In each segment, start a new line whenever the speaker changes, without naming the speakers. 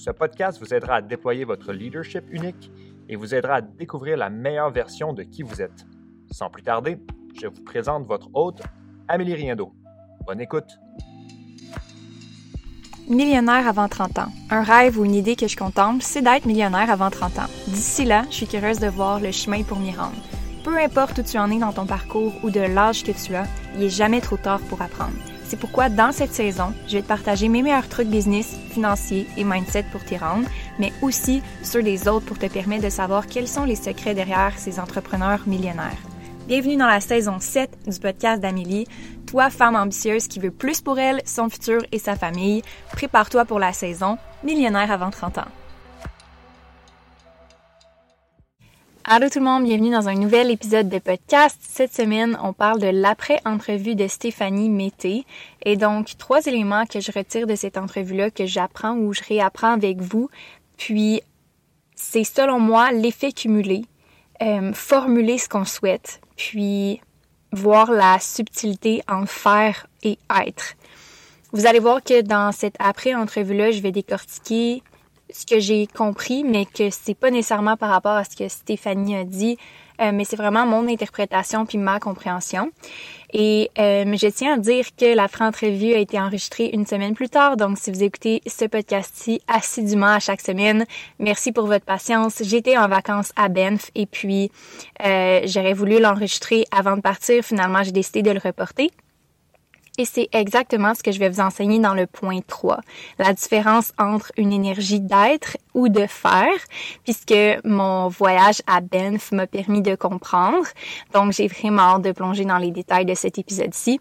ce podcast vous aidera à déployer votre leadership unique et vous aidera à découvrir la meilleure version de qui vous êtes. Sans plus tarder, je vous présente votre hôte, Amélie Riendo. Bonne écoute!
Millionnaire avant 30 ans. Un rêve ou une idée que je contemple, c'est d'être millionnaire avant 30 ans. D'ici là, je suis curieuse de voir le chemin pour m'y rendre. Peu importe où tu en es dans ton parcours ou de l'âge que tu as, il est jamais trop tard pour apprendre. C'est pourquoi dans cette saison, je vais te partager mes meilleurs trucs business, financiers et mindset pour t'y rendre, mais aussi ceux des autres pour te permettre de savoir quels sont les secrets derrière ces entrepreneurs millionnaires. Bienvenue dans la saison 7 du podcast d'Amélie. Toi, femme ambitieuse qui veut plus pour elle, son futur et sa famille, prépare-toi pour la saison Millionnaire avant 30 ans. Allô tout le monde, bienvenue dans un nouvel épisode de podcast. Cette semaine, on parle de l'après-entrevue de Stéphanie Mété. Et donc, trois éléments que je retire de cette entrevue-là, que j'apprends ou je réapprends avec vous. Puis, c'est selon moi l'effet cumulé, euh, formuler ce qu'on souhaite, puis voir la subtilité en faire et être. Vous allez voir que dans cette après-entrevue-là, je vais décortiquer ce que j'ai compris, mais que c'est pas nécessairement par rapport à ce que Stéphanie a dit, euh, mais c'est vraiment mon interprétation puis ma compréhension. Et euh, je tiens à dire que la pré-entrevue a été enregistrée une semaine plus tard, donc si vous écoutez ce podcast-ci assidûment à chaque semaine, merci pour votre patience. J'étais en vacances à Banff et puis euh, j'aurais voulu l'enregistrer avant de partir. Finalement, j'ai décidé de le reporter. Et c'est exactement ce que je vais vous enseigner dans le point 3. La différence entre une énergie d'être ou de faire, puisque mon voyage à Banff m'a permis de comprendre. Donc, j'ai vraiment hâte de plonger dans les détails de cet épisode-ci.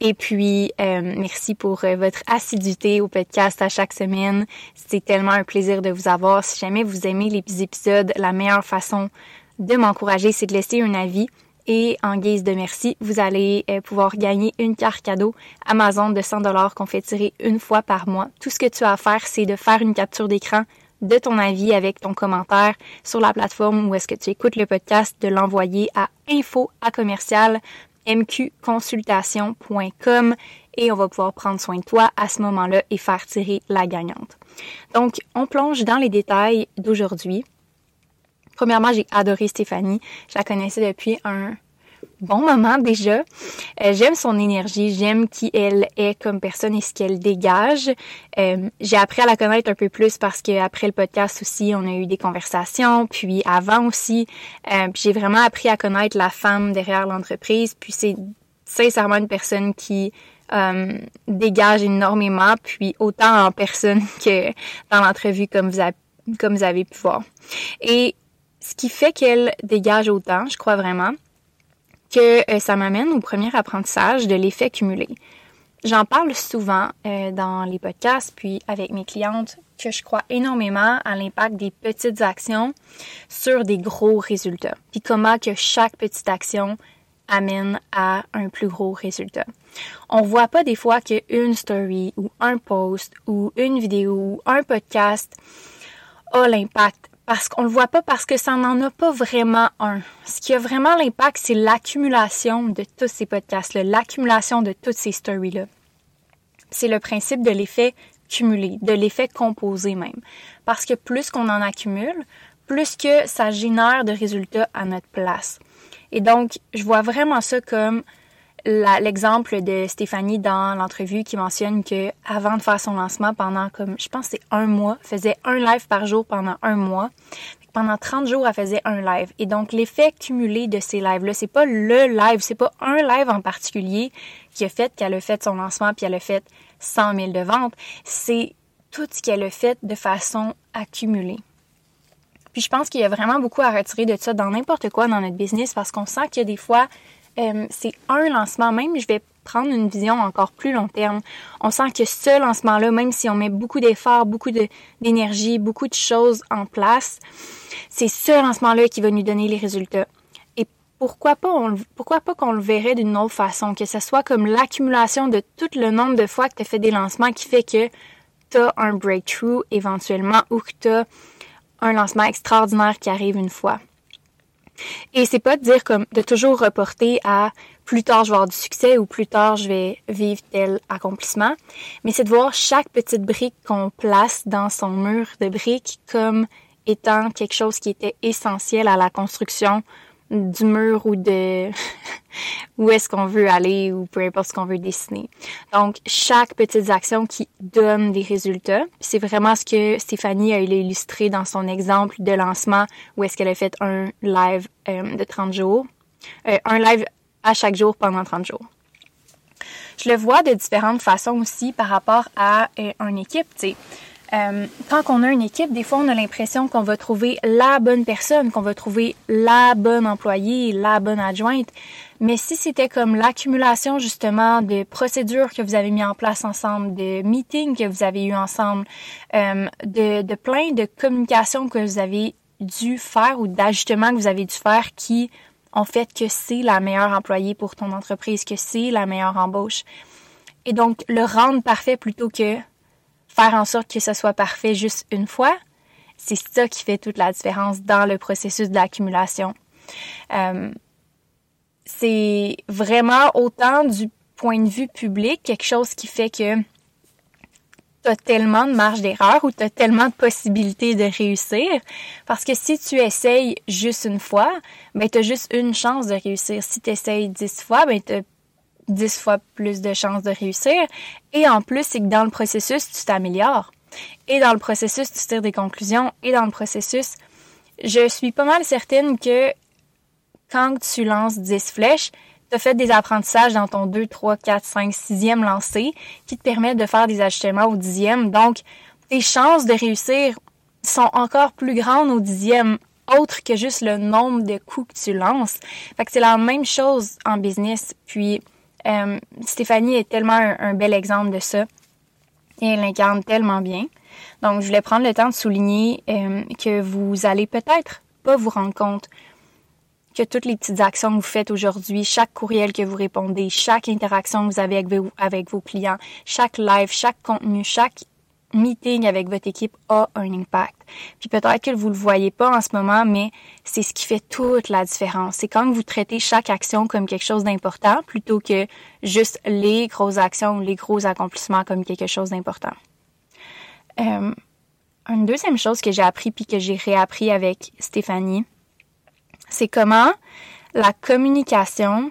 Et puis, euh, merci pour euh, votre assiduité au podcast à chaque semaine. C'est tellement un plaisir de vous avoir. Si jamais vous aimez les épisodes, la meilleure façon de m'encourager, c'est de laisser un avis et en guise de merci, vous allez euh, pouvoir gagner une carte cadeau Amazon de 100 dollars qu'on fait tirer une fois par mois. Tout ce que tu as à faire, c'est de faire une capture d'écran de ton avis avec ton commentaire sur la plateforme où est-ce que tu écoutes le podcast, de l'envoyer à info à commercial mqconsultation.com et on va pouvoir prendre soin de toi à ce moment-là et faire tirer la gagnante. Donc, on plonge dans les détails d'aujourd'hui. Premièrement, j'ai adoré Stéphanie. Je la connaissais depuis un bon moment déjà. Euh, j'aime son énergie, j'aime qui elle est comme personne et ce qu'elle dégage. Euh, j'ai appris à la connaître un peu plus parce qu'après le podcast aussi, on a eu des conversations, puis avant aussi, euh, j'ai vraiment appris à connaître la femme derrière l'entreprise. Puis c'est sincèrement une personne qui dégage énormément, puis autant en personne que dans l'entrevue comme vous avez pu voir. Ce qui fait qu'elle dégage autant, je crois vraiment, que euh, ça m'amène au premier apprentissage de l'effet cumulé. J'en parle souvent euh, dans les podcasts, puis avec mes clientes, que je crois énormément à l'impact des petites actions sur des gros résultats. Puis comment que chaque petite action amène à un plus gros résultat. On voit pas des fois qu'une story ou un post ou une vidéo ou un podcast a l'impact parce qu'on le voit pas parce que ça n'en a pas vraiment un. Ce qui a vraiment l'impact, c'est l'accumulation de tous ces podcasts-là, l'accumulation de toutes ces stories-là. C'est le principe de l'effet cumulé, de l'effet composé même. Parce que plus qu'on en accumule, plus que ça génère de résultats à notre place. Et donc, je vois vraiment ça comme l'exemple de Stéphanie dans l'entrevue qui mentionne que avant de faire son lancement pendant comme je pense c'est un mois, faisait un live par jour pendant un mois. Pendant 30 jours, elle faisait un live. Et donc, l'effet cumulé de ces lives-là, c'est pas le live, c'est pas un live en particulier qui a fait qu'elle a fait son lancement puis elle a fait 100 000 de ventes. C'est tout ce qu'elle a fait de façon accumulée. Puis je pense qu'il y a vraiment beaucoup à retirer de ça dans n'importe quoi dans notre business parce qu'on sent qu'il y a des fois euh, c'est un lancement, même je vais prendre une vision encore plus long terme. On sent que ce lancement-là, même si on met beaucoup d'efforts, beaucoup d'énergie, beaucoup de choses en place, c'est ce lancement-là qui va nous donner les résultats. Et pourquoi pas, pourquoi pas qu'on le verrait d'une autre façon, que ce soit comme l'accumulation de tout le nombre de fois que tu as fait des lancements qui fait que tu as un breakthrough éventuellement ou que tu as un lancement extraordinaire qui arrive une fois. Et c'est pas de dire comme de toujours reporter à plus tard je vais avoir du succès ou plus tard je vais vivre tel accomplissement, mais c'est de voir chaque petite brique qu'on place dans son mur de briques comme étant quelque chose qui était essentiel à la construction du mur ou de où est-ce qu'on veut aller ou peu importe ce qu'on veut dessiner. Donc, chaque petite action qui donne des résultats, c'est vraiment ce que Stéphanie a illustré dans son exemple de lancement où est-ce qu'elle a fait un live euh, de 30 jours, euh, un live à chaque jour pendant 30 jours. Je le vois de différentes façons aussi par rapport à euh, une équipe, tu sais. Euh, quand on a une équipe, des fois, on a l'impression qu'on va trouver la bonne personne, qu'on va trouver la bonne employée, la bonne adjointe. Mais si c'était comme l'accumulation justement de procédures que vous avez mis en place ensemble, de meetings que vous avez eu ensemble, euh, de, de plein de communications que vous avez dû faire ou d'ajustements que vous avez dû faire qui ont fait que c'est la meilleure employée pour ton entreprise, que c'est la meilleure embauche. Et donc, le rendre parfait plutôt que faire en sorte que ce soit parfait juste une fois, c'est ça qui fait toute la différence dans le processus de l'accumulation. Euh, c'est vraiment autant du point de vue public quelque chose qui fait que tu as tellement de marge d'erreur ou tu as tellement de possibilités de réussir. Parce que si tu essayes juste une fois, ben, tu as juste une chance de réussir. Si tu essayes dix fois, ben, tu as dix fois plus de chances de réussir. Et en plus, c'est que dans le processus, tu t'améliores. Et dans le processus, tu tires des conclusions. Et dans le processus, je suis pas mal certaine que quand tu lances 10 flèches, tu as fait des apprentissages dans ton 2, 3, 4, 5, 6e lancé qui te permettent de faire des ajustements au dixième. Donc, tes chances de réussir sont encore plus grandes au dixième, autre que juste le nombre de coups que tu lances. Fait que c'est la même chose en business. Puis, euh, Stéphanie est tellement un, bel exemple de ça. Et elle l'incarne tellement bien. Donc, je voulais prendre le temps de souligner euh, que vous allez peut-être pas vous rendre compte que toutes les petites actions que vous faites aujourd'hui, chaque courriel que vous répondez, chaque interaction que vous avez avec avec vos clients, chaque live, chaque contenu, chaque meeting avec votre équipe a un impact. Puis peut-être que vous le voyez pas en ce moment, mais c'est ce qui fait toute la différence. C'est quand vous traitez chaque action comme quelque chose d'important plutôt que juste les grosses actions, les gros accomplissements comme quelque chose d'important. Euh, une deuxième chose que j'ai appris puis que j'ai réappris avec Stéphanie, c'est comment la communication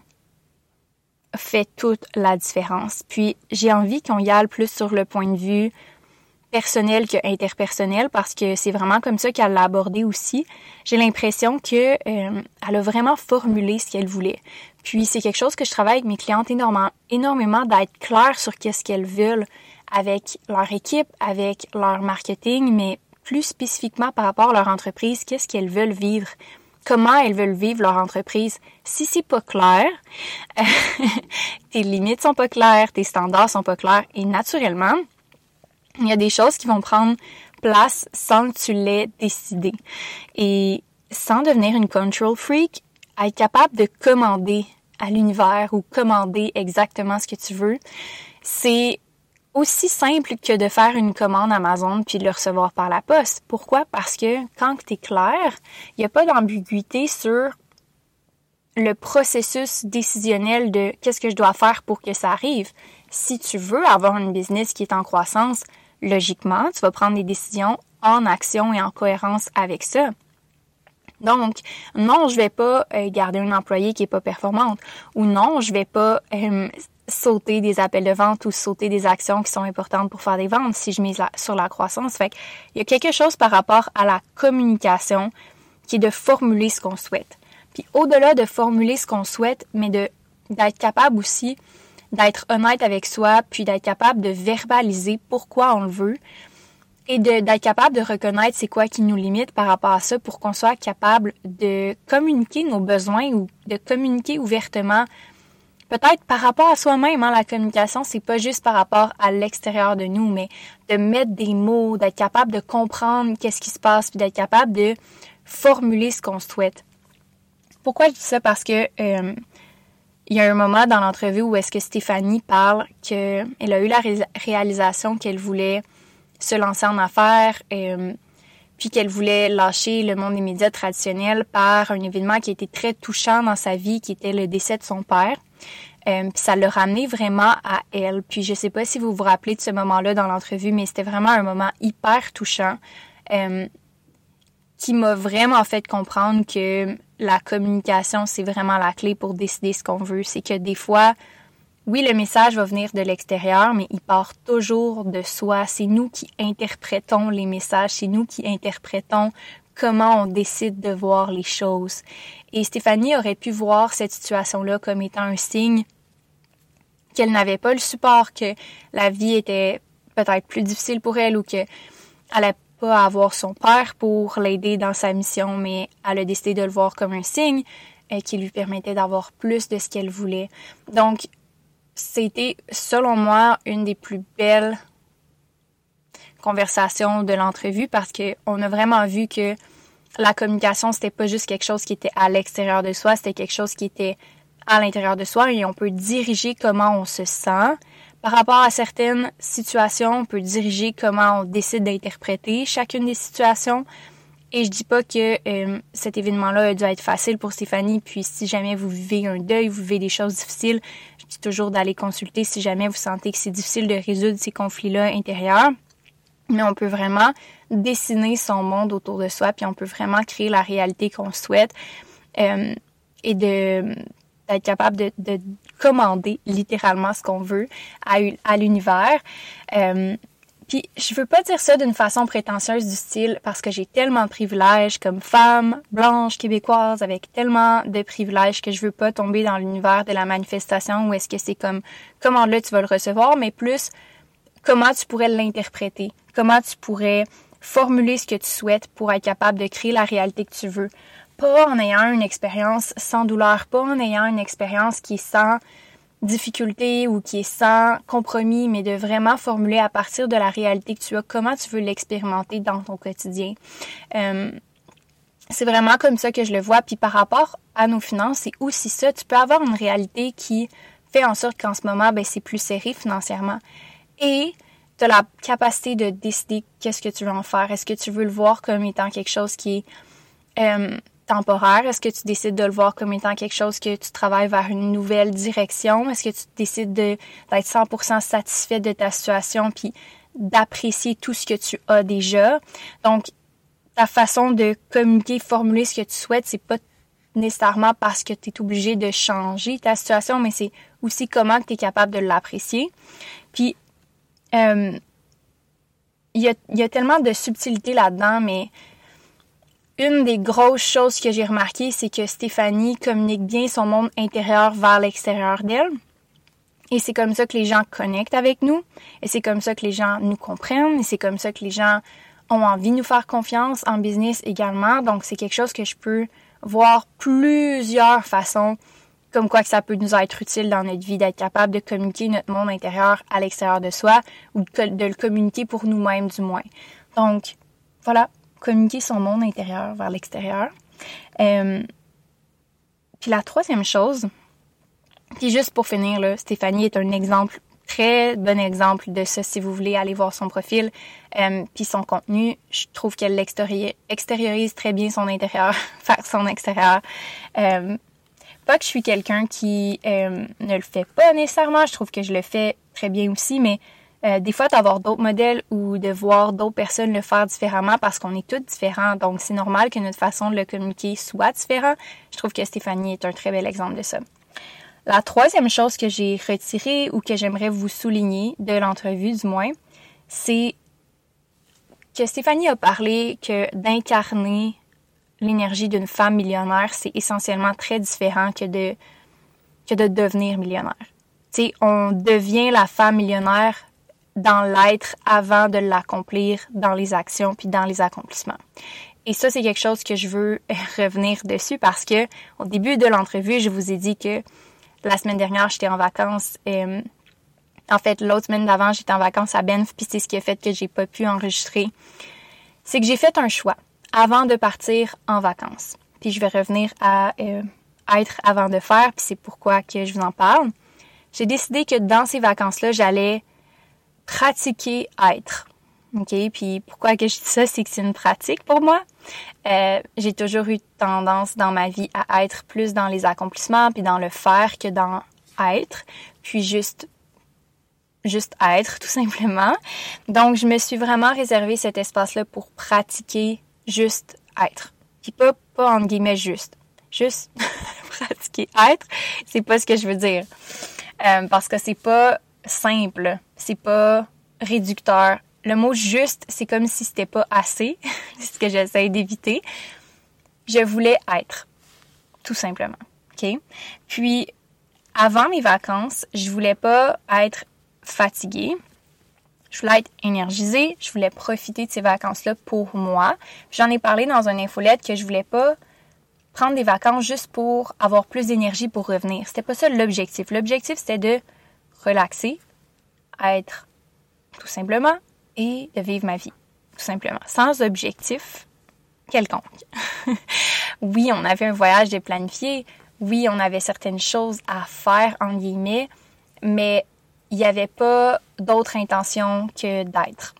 fait toute la différence. Puis j'ai envie qu'on y aille plus sur le point de vue personnel que interpersonnel parce que c'est vraiment comme ça qu'elle l'a abordé aussi. J'ai l'impression que euh, elle a vraiment formulé ce qu'elle voulait. Puis c'est quelque chose que je travaille avec mes clientes énormément, énormément d'être clair sur qu'est-ce qu'elles veulent avec leur équipe, avec leur marketing, mais plus spécifiquement par rapport à leur entreprise, qu'est-ce qu'elles veulent vivre, comment elles veulent vivre leur entreprise? Si c'est pas clair, tes limites sont pas claires, tes standards sont pas clairs et naturellement, il y a des choses qui vont prendre place sans que tu l'aies décidé. Et sans devenir une control freak, être capable de commander à l'univers ou commander exactement ce que tu veux, c'est aussi simple que de faire une commande Amazon puis de le recevoir par la poste. Pourquoi? Parce que quand tu es clair, il n'y a pas d'ambiguïté sur le processus décisionnel de qu'est-ce que je dois faire pour que ça arrive. Si tu veux avoir une business qui est en croissance, logiquement, tu vas prendre des décisions en action et en cohérence avec ça. Donc, non, je vais pas euh, garder un employé qui est pas performante ou non, je vais pas euh, sauter des appels de vente ou sauter des actions qui sont importantes pour faire des ventes si je mise sur la croissance. Fait il y a quelque chose par rapport à la communication qui est de formuler ce qu'on souhaite. Puis au-delà de formuler ce qu'on souhaite, mais de d'être capable aussi d'être honnête avec soi, puis d'être capable de verbaliser pourquoi on le veut, et d'être capable de reconnaître c'est quoi qui nous limite par rapport à ça pour qu'on soit capable de communiquer nos besoins ou de communiquer ouvertement peut-être par rapport à soi-même hein, la communication c'est pas juste par rapport à l'extérieur de nous mais de mettre des mots d'être capable de comprendre qu'est-ce qui se passe puis d'être capable de formuler ce qu'on souhaite. Pourquoi je dis ça? Parce que euh, il y a un moment dans l'entrevue où est-ce que Stéphanie parle qu'elle a eu la réalisation qu'elle voulait se lancer en affaires, euh, puis qu'elle voulait lâcher le monde des médias traditionnels par un événement qui était très touchant dans sa vie, qui était le décès de son père. Euh, puis ça l'a ramené vraiment à elle. Puis je sais pas si vous vous rappelez de ce moment-là dans l'entrevue, mais c'était vraiment un moment hyper touchant euh, qui m'a vraiment fait comprendre que la communication, c'est vraiment la clé pour décider ce qu'on veut. C'est que des fois, oui, le message va venir de l'extérieur, mais il part toujours de soi. C'est nous qui interprétons les messages, c'est nous qui interprétons comment on décide de voir les choses. Et Stéphanie aurait pu voir cette situation-là comme étant un signe qu'elle n'avait pas le support, que la vie était peut-être plus difficile pour elle ou n'allait pas avoir son père pour l'aider dans sa mission, mais elle a décidé de le voir comme un signe euh, qui lui permettait d'avoir plus de ce qu'elle voulait. Donc, c'était, selon moi, une des plus belles conversations de l'entrevue parce qu'on a vraiment vu que la communication, c'était pas juste quelque chose qui était à l'extérieur de soi, c'était quelque chose qui était à l'intérieur de soi et on peut diriger comment on se sent. Par rapport à certaines situations, on peut diriger comment on décide d'interpréter chacune des situations. Et je dis pas que euh, cet événement-là a dû être facile pour Stéphanie. Puis si jamais vous vivez un deuil, vous vivez des choses difficiles, je dis toujours d'aller consulter si jamais vous sentez que c'est difficile de résoudre ces conflits-là intérieurs. Mais on peut vraiment dessiner son monde autour de soi, puis on peut vraiment créer la réalité qu'on souhaite euh, et de d'être capable de, de, commander littéralement ce qu'on veut à, à l'univers. Euh, puis je veux pas dire ça d'une façon prétentieuse du style parce que j'ai tellement de privilèges comme femme blanche québécoise avec tellement de privilèges que je veux pas tomber dans l'univers de la manifestation où est-ce que c'est comme comment là tu vas le recevoir mais plus comment tu pourrais l'interpréter, comment tu pourrais formuler ce que tu souhaites pour être capable de créer la réalité que tu veux. Pas en ayant une expérience sans douleur, pas en ayant une expérience qui est sans difficulté ou qui est sans compromis, mais de vraiment formuler à partir de la réalité que tu as, comment tu veux l'expérimenter dans ton quotidien. Euh, c'est vraiment comme ça que je le vois. Puis par rapport à nos finances, c'est aussi ça. Tu peux avoir une réalité qui fait en sorte qu'en ce moment, ben, c'est plus serré financièrement. Et tu as la capacité de décider qu'est-ce que tu veux en faire. Est-ce que tu veux le voir comme étant quelque chose qui est euh, Est-ce que tu décides de le voir comme étant quelque chose que tu travailles vers une nouvelle direction? Est-ce que tu décides d'être 100% satisfait de ta situation puis d'apprécier tout ce que tu as déjà? Donc, ta façon de communiquer, formuler ce que tu souhaites, c'est pas nécessairement parce que tu es obligé de changer ta situation, mais c'est aussi comment tu es capable de l'apprécier. Puis, euh, il y, a, y a tellement de subtilité là-dedans, mais une des grosses choses que j'ai remarqué, c'est que Stéphanie communique bien son monde intérieur vers l'extérieur d'elle. Et c'est comme ça que les gens connectent avec nous. Et c'est comme ça que les gens nous comprennent. Et c'est comme ça que les gens ont envie de nous faire confiance en business également. Donc, c'est quelque chose que je peux voir plusieurs façons comme quoi que ça peut nous être utile dans notre vie d'être capable de communiquer notre monde intérieur à l'extérieur de soi ou de le communiquer pour nous-mêmes du moins. Donc, voilà, communiquer son monde intérieur vers l'extérieur. Euh, puis la troisième chose, puis juste pour finir, là, Stéphanie est un exemple, très bon exemple de ça si vous voulez aller voir son profil, euh, puis son contenu. Je trouve qu'elle extériorise très bien son intérieur vers son extérieur. Euh, pas que je suis quelqu'un qui ne le fait pas nécessairement, je trouve que je le fais très bien aussi, mais euh, des fois, d'avoir d'autres modèles ou de voir d'autres personnes le faire différemment parce qu'on est tous différents. Donc, c'est normal que notre façon de le communiquer soit différente. Je trouve que Stéphanie est un très bel exemple de ça. La troisième chose que j'ai retirée ou que j'aimerais vous souligner de l'entrevue, du moins, c'est que Stéphanie a parlé que d'incarner l'énergie d'une femme millionnaire, c'est essentiellement très différent que de, que de devenir millionnaire. Tu sais, on devient la femme millionnaire dans l'être avant de l'accomplir dans les actions puis dans les accomplissements. Et ça, c'est quelque chose que je veux revenir dessus parce que au début de l'entrevue, je vous ai dit que la semaine dernière, j'étais en vacances. Euh, en fait, l'autre semaine d'avant, j'étais en vacances à Benf, puis c'est ce qui a fait que j'ai pas pu enregistrer. C'est que j'ai fait un choix avant de partir en vacances. Puis je vais revenir à euh, être avant de faire, puis c'est pourquoi que je vous en parle. J'ai décidé que dans ces vacances-là, j'allais pratiquer être. OK? Puis pourquoi que je dis ça, c'est que c'est une pratique pour moi. Euh, j'ai toujours eu tendance dans ma vie à être plus dans les accomplissements puis dans le faire que dans être. Puis juste juste être tout simplement. Donc je me suis vraiment réservé cet espace-là pour pratiquer juste être. Puis pas pas entre guillemets juste. Juste pratiquer être, c'est pas ce que je veux dire. Euh, parce que c'est pas simple, c'est pas réducteur. Le mot juste, c'est comme si c'était pas assez, c'est ce que j'essaie d'éviter. Je voulais être, tout simplement. OK? Puis, avant mes vacances, je voulais pas être fatiguée. Je voulais être énergisée. Je voulais profiter de ces vacances-là pour moi. J'en ai parlé dans un infolette que je voulais pas prendre des vacances juste pour avoir plus d'énergie pour revenir. C'était pas ça l'objectif. L'objectif, c'était de relaxer, être tout simplement, et de vivre ma vie, tout simplement, sans objectif quelconque. oui, on avait un voyage de planifié, oui, on avait certaines choses à faire, en guillemets, mais il n'y avait pas d'autre intention que d'être.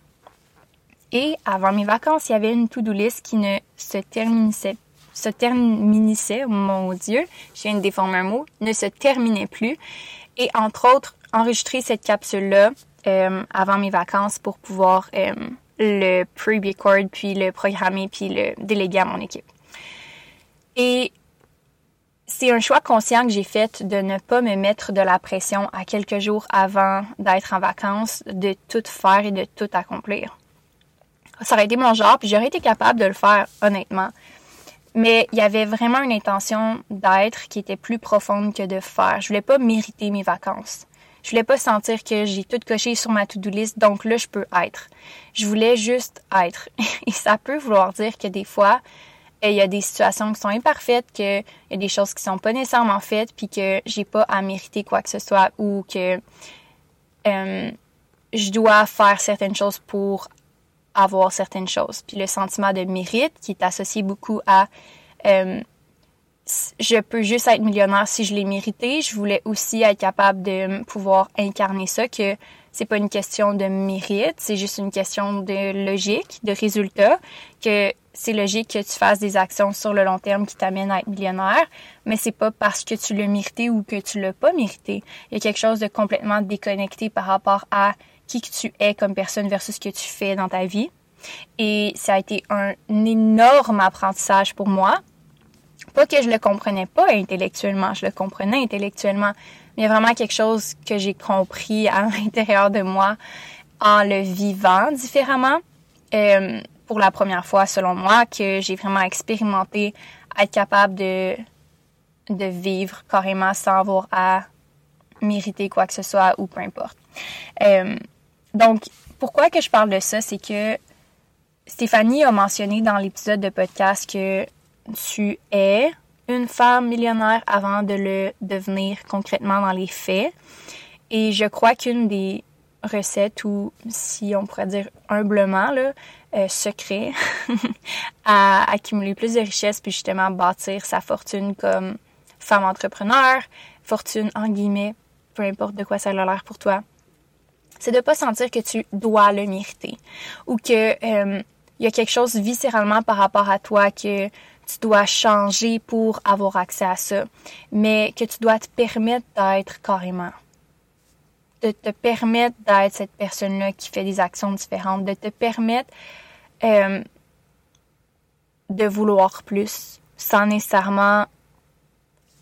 Et avant mes vacances, il y avait une to-do list qui ne se terminissait, se terminissait, mon Dieu, je viens de déformer un mot, ne se terminait plus. Et entre autres, enregistrer cette capsule-là euh, avant mes vacances pour pouvoir euh, le pre-record, puis le programmer, puis le déléguer à mon équipe. Et c'est un choix conscient que j'ai fait de ne pas me mettre de la pression à quelques jours avant d'être en vacances, de tout faire et de tout accomplir. Ça aurait été mon genre, puis j'aurais été capable de le faire, honnêtement. Mais il y avait vraiment une intention d'être qui était plus profonde que de faire. Je voulais pas mériter mes vacances. Je voulais pas sentir que j'ai tout coché sur ma to-do list, donc là, je peux être. Je voulais juste être. Et ça peut vouloir dire que des fois, il y a des situations qui sont imparfaites, qu'il y a des choses qui sont pas nécessairement faites, puis que j'ai pas à mériter quoi que ce soit, ou que euh, je dois faire certaines choses pour avoir certaines choses. Puis le sentiment de mérite, qui est associé beaucoup à euh, je peux juste être millionnaire si je l'ai mérité. Je voulais aussi être capable de pouvoir incarner ça, que c'est pas une question de mérite, c'est juste une question de logique, de résultat, que c'est logique que tu fasses des actions sur le long terme qui t'amènent à être millionnaire, mais c'est pas parce que tu l'as mérité ou que tu l'as pas mérité. Il y a quelque chose de complètement déconnecté par rapport à qui que tu es comme personne versus ce que tu fais dans ta vie. Et ça a été un énorme apprentissage pour moi pas que je le comprenais pas intellectuellement, je le comprenais intellectuellement, mais vraiment quelque chose que j'ai compris à l'intérieur de moi en le vivant différemment. Euh, pour la première fois, selon moi, que j'ai vraiment expérimenté être capable de, de vivre carrément sans avoir à mériter quoi que ce soit ou peu importe. Euh, donc, pourquoi que je parle de ça, c'est que Stéphanie a mentionné dans l'épisode de podcast que tu es une femme millionnaire avant de le devenir concrètement dans les faits. Et je crois qu'une des recettes ou si on pourrait dire humblement là, euh, secret à accumuler plus de richesses puis justement bâtir sa fortune comme femme entrepreneur, fortune en guillemets, peu importe de quoi ça a l'air pour toi, c'est de pas sentir que tu dois le mériter ou que euh, il y a quelque chose viscéralement par rapport à toi que tu dois changer pour avoir accès à ça, mais que tu dois te permettre d'être carrément. De te permettre d'être cette personne-là qui fait des actions différentes, de te permettre euh, de vouloir plus sans nécessairement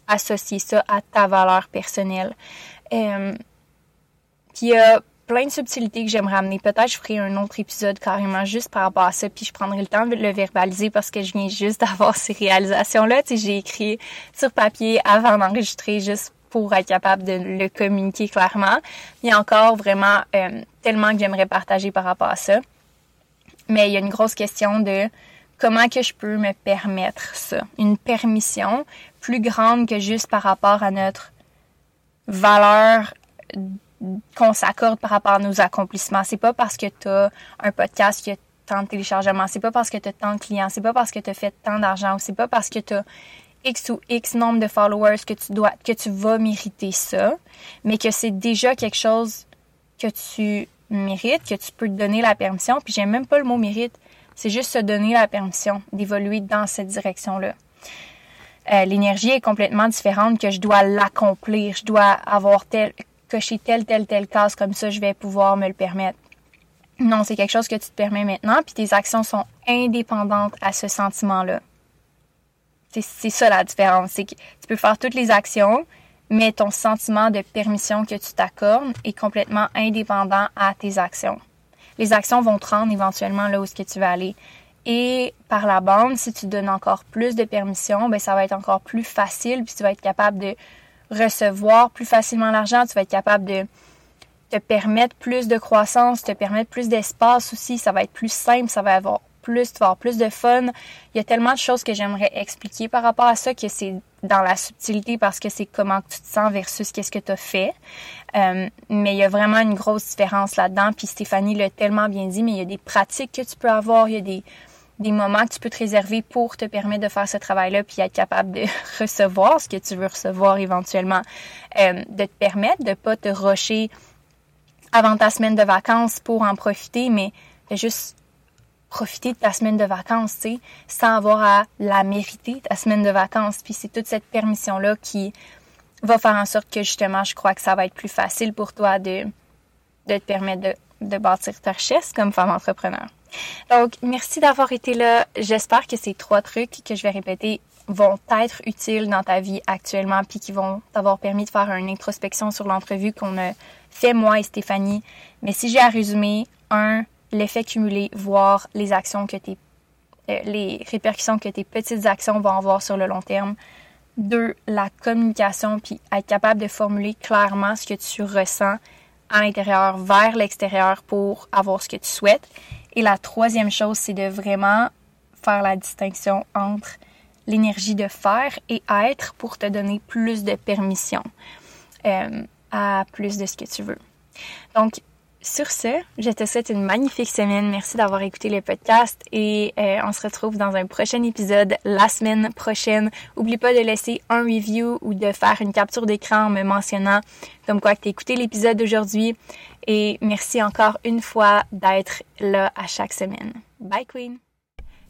associer ça à ta valeur personnelle. Euh, plein de subtilités que j'aimerais amener. Peut-être je ferai un autre épisode carrément juste par rapport à ça, puis je prendrai le temps de le verbaliser parce que je viens juste d'avoir ces réalisations-là. Tu sais, j'ai écrit sur papier avant d'enregistrer juste pour être capable de le communiquer clairement. Il y a encore vraiment euh, tellement que j'aimerais partager par rapport à ça. Mais il y a une grosse question de comment que je peux me permettre ça. Une permission plus grande que juste par rapport à notre valeur qu'on s'accorde par rapport à nos accomplissements. C'est pas parce que tu as un podcast qui a tant de téléchargements, c'est pas parce que tu as tant de clients, c'est pas parce que tu as fait tant d'argent, c'est pas parce que tu as X ou X nombre de followers que tu dois que tu vas mériter ça, mais que c'est déjà quelque chose que tu mérites, que tu peux te donner la permission, puis j'aime même pas le mot mérite, c'est juste se donner la permission d'évoluer dans cette direction-là. Euh, l'énergie est complètement différente que je dois l'accomplir, je dois avoir tel cocher telle, telle, telle case, comme ça, je vais pouvoir me le permettre. Non, c'est quelque chose que tu te permets maintenant, puis tes actions sont indépendantes à ce sentiment-là. C'est ça la différence. C'est que tu peux faire toutes les actions, mais ton sentiment de permission que tu t'accordes est complètement indépendant à tes actions. Les actions vont te rendre éventuellement là où ce que tu vas aller. Et par la bande, si tu donnes encore plus de permission, ben ça va être encore plus facile, puis tu vas être capable de recevoir plus facilement l'argent, tu vas être capable de te permettre plus de croissance, te permettre plus d'espace aussi, ça va être plus simple, ça va avoir plus, tu vas avoir plus de fun. Il y a tellement de choses que j'aimerais expliquer par rapport à ça que c'est dans la subtilité parce que c'est comment tu te sens versus qu'est-ce que tu as fait. Euh, mais il y a vraiment une grosse différence là-dedans. Puis Stéphanie l'a tellement bien dit, mais il y a des pratiques que tu peux avoir, il y a des, des moments que tu peux te réserver pour te permettre de faire ce travail-là, puis être capable de recevoir ce que tu veux recevoir éventuellement, euh, de te permettre de pas te rocher avant ta semaine de vacances pour en profiter, mais de juste profiter de ta semaine de vacances, tu sais, sans avoir à la mériter, ta semaine de vacances. Puis c'est toute cette permission-là qui va faire en sorte que justement, je crois que ça va être plus facile pour toi de, de te permettre de, de bâtir ta richesse comme femme entrepreneur. Donc, merci d'avoir été là. J'espère que ces trois trucs que je vais répéter vont être utiles dans ta vie actuellement, puis qui vont t'avoir permis de faire une introspection sur l'entrevue qu'on a fait moi et Stéphanie. Mais si j'ai à résumer, un, l'effet cumulé, voir les actions que euh, les répercussions que tes petites actions vont avoir sur le long terme. Deux, la communication, puis être capable de formuler clairement ce que tu ressens à l'intérieur vers l'extérieur pour avoir ce que tu souhaites. Et la troisième chose, c'est de vraiment faire la distinction entre l'énergie de faire et être pour te donner plus de permission euh, à plus de ce que tu veux. Donc, sur ce, je te souhaite une magnifique semaine. Merci d'avoir écouté le podcast et euh, on se retrouve dans un prochain épisode la semaine prochaine. Oublie pas de laisser un review ou de faire une capture d'écran en me mentionnant comme quoi que tu écouté l'épisode d'aujourd'hui. Et merci encore une fois d'être là à chaque semaine. Bye Queen!